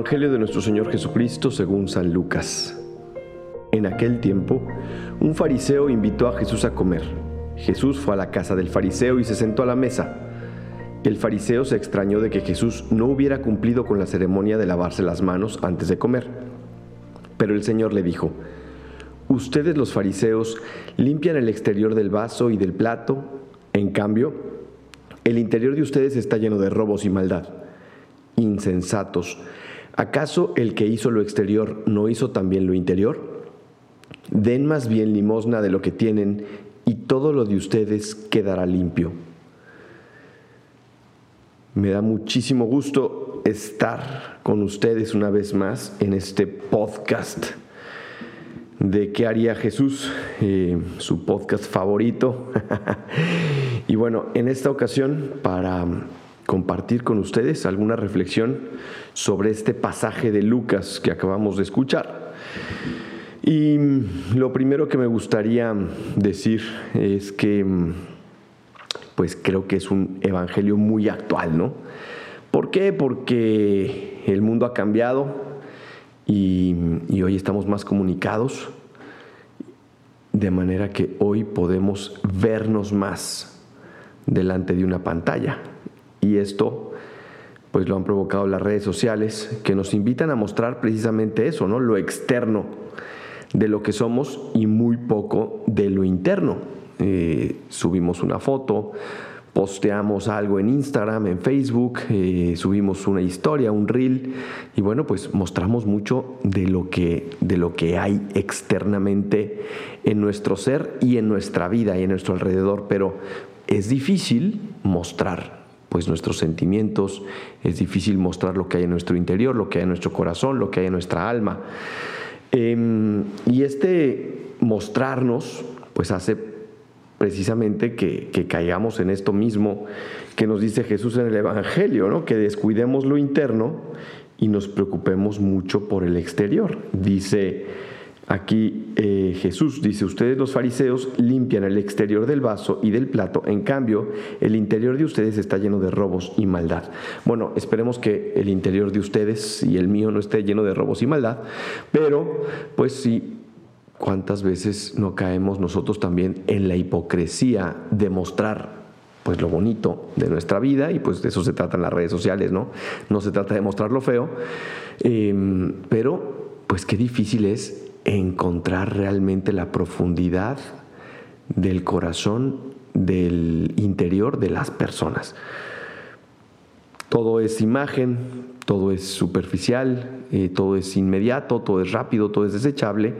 Evangelio de nuestro Señor Jesucristo según San Lucas. En aquel tiempo, un fariseo invitó a Jesús a comer. Jesús fue a la casa del fariseo y se sentó a la mesa. El fariseo se extrañó de que Jesús no hubiera cumplido con la ceremonia de lavarse las manos antes de comer. Pero el Señor le dijo, Ustedes los fariseos limpian el exterior del vaso y del plato, en cambio, el interior de ustedes está lleno de robos y maldad insensatos. ¿Acaso el que hizo lo exterior no hizo también lo interior? Den más bien limosna de lo que tienen y todo lo de ustedes quedará limpio. Me da muchísimo gusto estar con ustedes una vez más en este podcast de qué haría Jesús, eh, su podcast favorito. y bueno, en esta ocasión, para compartir con ustedes alguna reflexión sobre este pasaje de Lucas que acabamos de escuchar. Y lo primero que me gustaría decir es que pues creo que es un evangelio muy actual, ¿no? ¿Por qué? Porque el mundo ha cambiado y, y hoy estamos más comunicados, de manera que hoy podemos vernos más delante de una pantalla. Y esto pues lo han provocado las redes sociales que nos invitan a mostrar precisamente eso, ¿no? Lo externo de lo que somos y muy poco de lo interno. Eh, subimos una foto, posteamos algo en Instagram, en Facebook, eh, subimos una historia, un reel y bueno, pues mostramos mucho de lo que de lo que hay externamente en nuestro ser y en nuestra vida y en nuestro alrededor, pero es difícil mostrar pues nuestros sentimientos, es difícil mostrar lo que hay en nuestro interior, lo que hay en nuestro corazón, lo que hay en nuestra alma. Em, y este mostrarnos, pues hace precisamente que, caigamos en esto mismo que nos dice Jesús en el Evangelio, ¿no? que descuidemos lo interno y nos preocupemos mucho por el exterior. Dice Aquí eh, Jesús dice, ustedes los fariseos limpian el exterior del vaso y del plato, en cambio el interior de ustedes está lleno de robos y maldad. Bueno, esperemos que el interior de ustedes y el mío no esté lleno de robos y maldad, pero pues sí, ¿cuántas veces no caemos nosotros también en la hipocresía de mostrar pues lo bonito de nuestra vida y pues de eso se trata en las redes sociales, ¿no? No se trata de mostrar lo feo, em, pero pues qué difícil es encontrar realmente la profundidad del corazón, del interior de las personas. Todo es imagen, todo es superficial, eh, todo es inmediato, todo es rápido, todo es desechable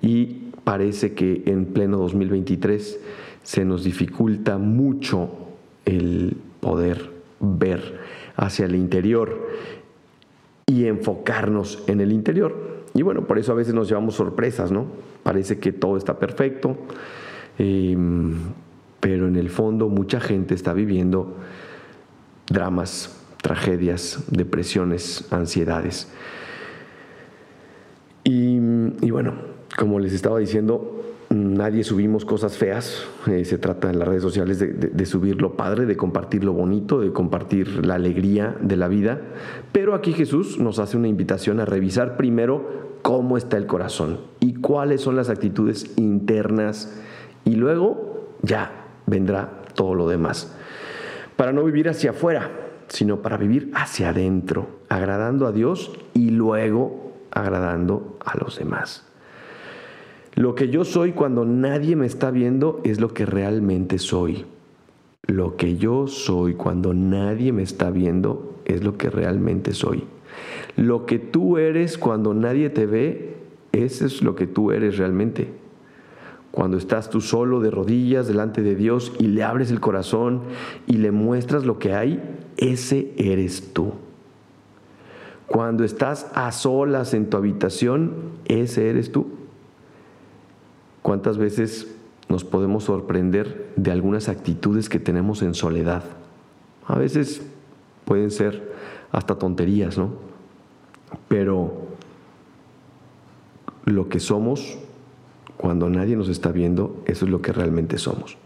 y parece que en pleno 2023 se nos dificulta mucho el poder ver hacia el interior y enfocarnos en el interior. Y bueno, por eso a veces nos llevamos sorpresas, ¿no? Parece que todo está perfecto, em, pero en el fondo mucha gente está viviendo dramas, tragedias, depresiones, ansiedades. Y, y bueno, como les estaba diciendo, nadie subimos cosas feas. Eh, se trata en las redes sociales de, subir lo padre, de compartir lo bonito, de compartir la alegría de la vida. Pero aquí Jesús nos hace una invitación a revisar primero cómo está el corazón y cuáles son las actitudes internas. Y luego ya vendrá todo lo demás. Para no vivir hacia afuera, sino para vivir hacia adentro, agradando a Dios y luego agradando a los demás. Lo que yo soy cuando nadie me está viendo es lo que realmente soy. Lo que yo soy cuando nadie me está viendo es lo que realmente soy. Lo que tú eres cuando nadie te ve, eso es lo que tú eres realmente. Cuando estás tú solo de rodillas delante de Dios y le abres el corazón y le muestras lo que hay, ese eres tú. Cuando estás a solas en tu habitación, ese eres tú. ¿Cuántas veces nos podemos sorprender de algunas actitudes que tenemos en soledad? A veces pueden ser hasta tonterías, ¿no? Pero lo que somos cuando nadie nos está viendo, eso es lo que realmente somos.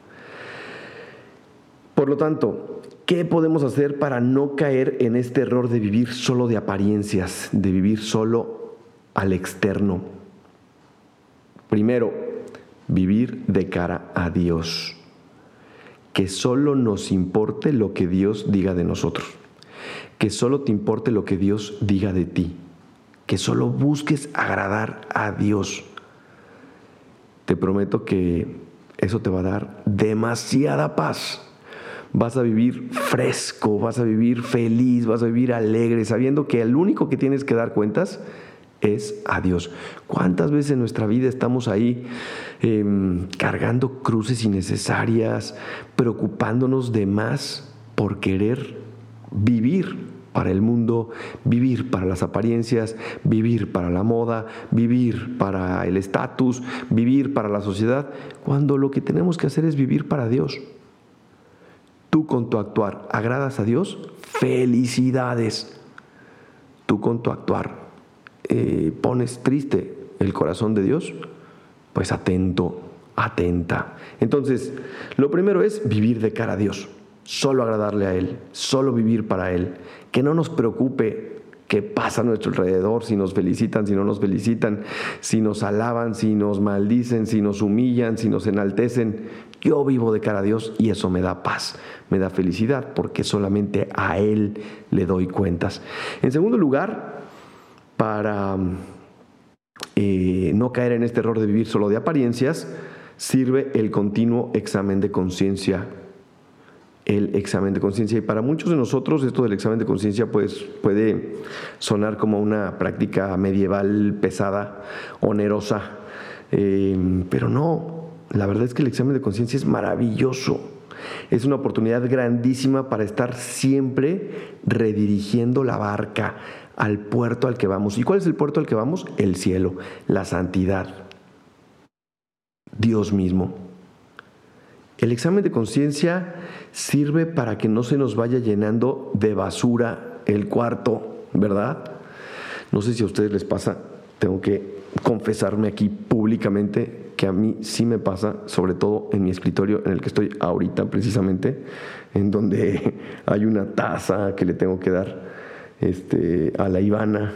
Por lo tanto, ¿Qué podemos hacer para no caer en este error de vivir solo de apariencias, de vivir solo al externo? Primero, vivir de cara a Dios. Que solo nos importe lo que Dios diga de nosotros. Que solo te importe lo que Dios diga de ti. Que solo busques agradar a Dios. Te prometo que eso te va a dar demasiada paz vas a vivir fresco, vas a vivir feliz, vas a vivir alegre, sabiendo que el único que tienes que dar cuentas es a Dios. ¿Cuántas veces en nuestra vida estamos ahí em, cargando cruces innecesarias, preocupándonos de más por querer vivir para el mundo, vivir para las apariencias, vivir para la moda, vivir para el estatus, vivir para la sociedad, cuando lo que tenemos que hacer es vivir para Dios? Tú con tu actuar agradas a Dios, felicidades. Tú con tu actuar eh, pones triste el corazón de Dios, pues atento, atenta. Entonces, lo primero es vivir de cara a Dios, solo agradarle a Él, solo vivir para Él. Que no nos preocupe qué pasa a nuestro alrededor, si nos felicitan, si no nos felicitan, si nos alaban, si nos maldicen, si nos humillan, si nos enaltecen. Yo vivo de cara a Dios y eso me da paz, me da felicidad, porque solamente a Él le doy cuentas. En segundo lugar, para eh, no caer en este error de vivir solo de apariencias, sirve el continuo examen de conciencia el examen de conciencia. Y para muchos de nosotros esto del examen de conciencia pues, puede sonar como una práctica medieval pesada, onerosa, eh, pero no, la verdad es que el examen de conciencia es maravilloso. Es una oportunidad grandísima para estar siempre redirigiendo la barca al puerto al que vamos. ¿Y cuál es el puerto al que vamos? El cielo, la santidad, Dios mismo. El examen de conciencia sirve para que no se nos vaya llenando de basura el cuarto, ¿verdad? No sé si a ustedes les pasa, tengo que confesarme aquí públicamente que a mí sí me pasa, sobre todo en mi escritorio en el que estoy ahorita precisamente, en donde hay una taza que le tengo que dar este, a la Ivana,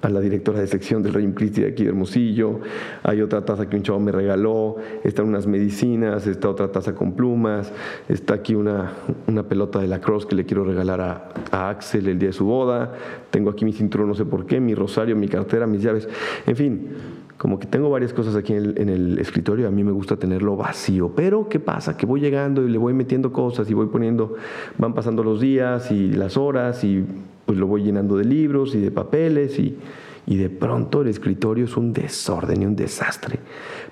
a, la directora de sección del Rey Christi de aquí de Hermosillo. Hay otra taza que un chavo me regaló. Están unas medicinas, está otra taza con plumas. Está aquí una, una pelota de la Cross que le quiero regalar a, a, Axel el día de su boda. Tengo aquí mi cinturón, no sé por qué, mi rosario, mi cartera, mis llaves. En fin, como que tengo varias cosas aquí en el, en el, escritorio, a mí me gusta tenerlo vacío, pero ¿qué pasa? Que voy llegando y le voy metiendo cosas y voy poniendo, van pasando los días y las horas y pues lo voy llenando de libros y de papeles y, de pronto el escritorio es un desorden y un desastre.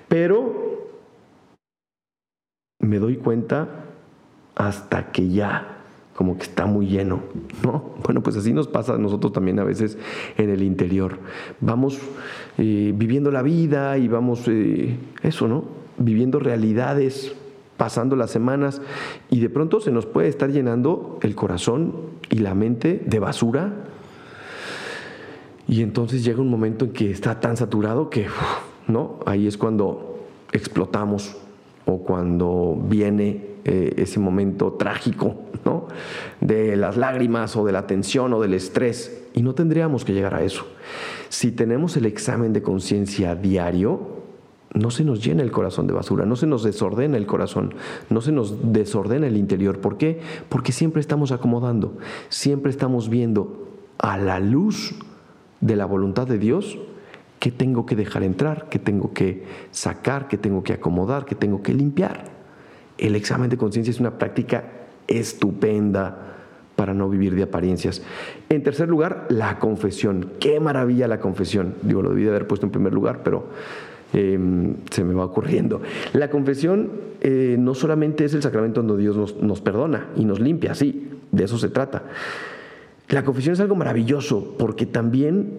Pero me doy cuenta hasta que ya como que está muy lleno, ¿no? Bueno, pues así nos pasa a nosotros también a veces en el interior. Vamos eh, viviendo la vida y vamos, eh, eso, ¿no? Viviendo realidades pasando las semanas y de pronto se nos puede estar llenando el corazón y la mente de basura. Y entonces llega un momento en que está tan saturado que, ¿no? Ahí es cuando explotamos o cuando viene eh, ese momento trágico, ¿no? De las lágrimas o de la tensión o del estrés. Y no tendríamos que llegar a eso. Si tenemos el examen de conciencia diario, no se nos llena el corazón de basura, no se nos desordena el corazón, no se nos desordena el interior. ¿Por qué? Porque siempre estamos acomodando, siempre estamos viendo a la luz de la voluntad de Dios qué tengo que dejar entrar, qué tengo que sacar, qué tengo que acomodar, qué tengo que limpiar. El examen de conciencia es una práctica estupenda para no vivir de apariencias. En tercer lugar, la confesión. Qué maravilla la confesión. Digo, lo debí de haber puesto en primer lugar, pero Em, se me va ocurriendo. La confesión eh, no solamente es el sacramento donde Dios nos, nos perdona y nos limpia, sí, de eso se trata. La confesión es algo maravilloso porque también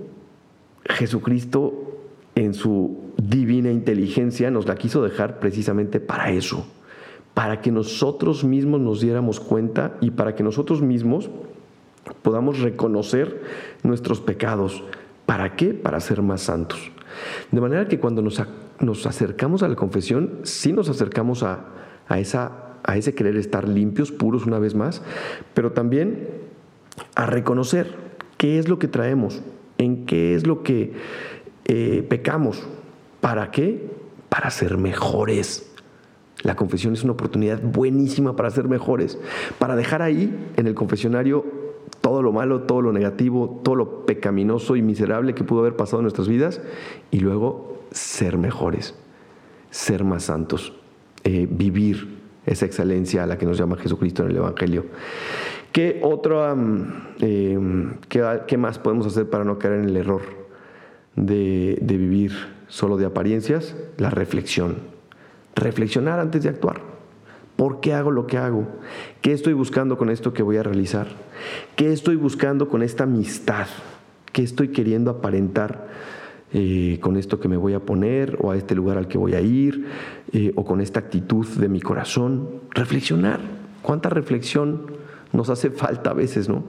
Jesucristo en su divina inteligencia nos la quiso dejar precisamente para eso, para que nosotros mismos nos diéramos cuenta y para que nosotros mismos podamos reconocer nuestros pecados. ¿Para qué? Para ser más santos. De manera que cuando nos, acercamos a la confesión, sí nos acercamos a, esa, a ese querer estar limpios, puros una vez más, pero también a reconocer qué es lo que traemos, en qué es lo que eh, pecamos. ¿Para qué? Para ser mejores. La confesión es una oportunidad buenísima para ser mejores, para dejar ahí en el confesionario todo lo malo, todo lo negativo, todo lo pecaminoso y miserable que pudo haber pasado en nuestras vidas y luego ser mejores, ser más santos, eh, vivir esa excelencia a la que nos llama Jesucristo en el Evangelio. ¿Qué otro, em, qué, más podemos hacer para no caer en el error de, de vivir solo de apariencias? La reflexión. Reflexionar antes de actuar. ¿Por qué hago lo que hago? ¿Qué estoy buscando con esto que voy a realizar? ¿Qué estoy buscando con esta amistad? ¿Qué estoy queriendo aparentar eh, con esto que me voy a poner o a este lugar al que voy a ir eh, o con esta actitud de mi corazón? Reflexionar. ¿Cuánta reflexión nos hace falta a veces, no?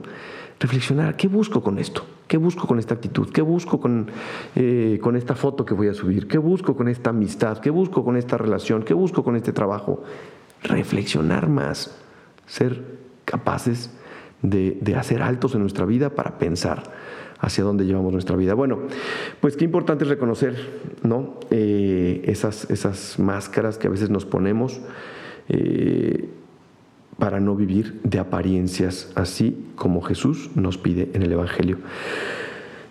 Reflexionar, ¿qué busco con esto? ¿Qué busco con esta actitud? ¿Qué busco con, eh, con esta foto que voy a subir? ¿Qué busco con esta amistad? ¿Qué busco con esta relación? ¿Qué busco con este trabajo? Reflexionar más, ser capaces de, hacer altos en nuestra vida para pensar hacia dónde llevamos nuestra vida. Bueno, pues qué importante es reconocer ¿no? Eh, esas, esas máscaras que a veces nos ponemos. Eh, para no vivir de apariencias, así como Jesús nos pide en el Evangelio.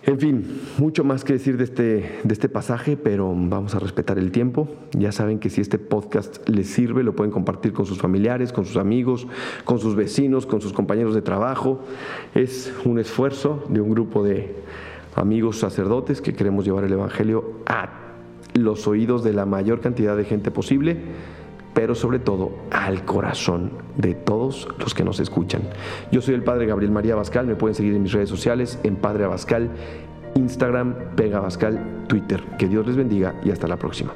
En fin, mucho más que decir de este, de este pasaje, pero vamos a respetar el tiempo. Ya saben que si este podcast les sirve, lo pueden compartir con sus familiares, con sus amigos, con sus vecinos, con sus compañeros de trabajo. Es un esfuerzo de un grupo de amigos sacerdotes que queremos llevar el Evangelio a los oídos de la mayor cantidad de gente posible pero sobre todo al corazón de todos los que nos escuchan. Yo soy el Padre Gabriel María Bascal, me pueden seguir en mis redes sociales, en Padre Abascal, Instagram, Pega Abascal, Twitter. Que Dios les bendiga y hasta la próxima.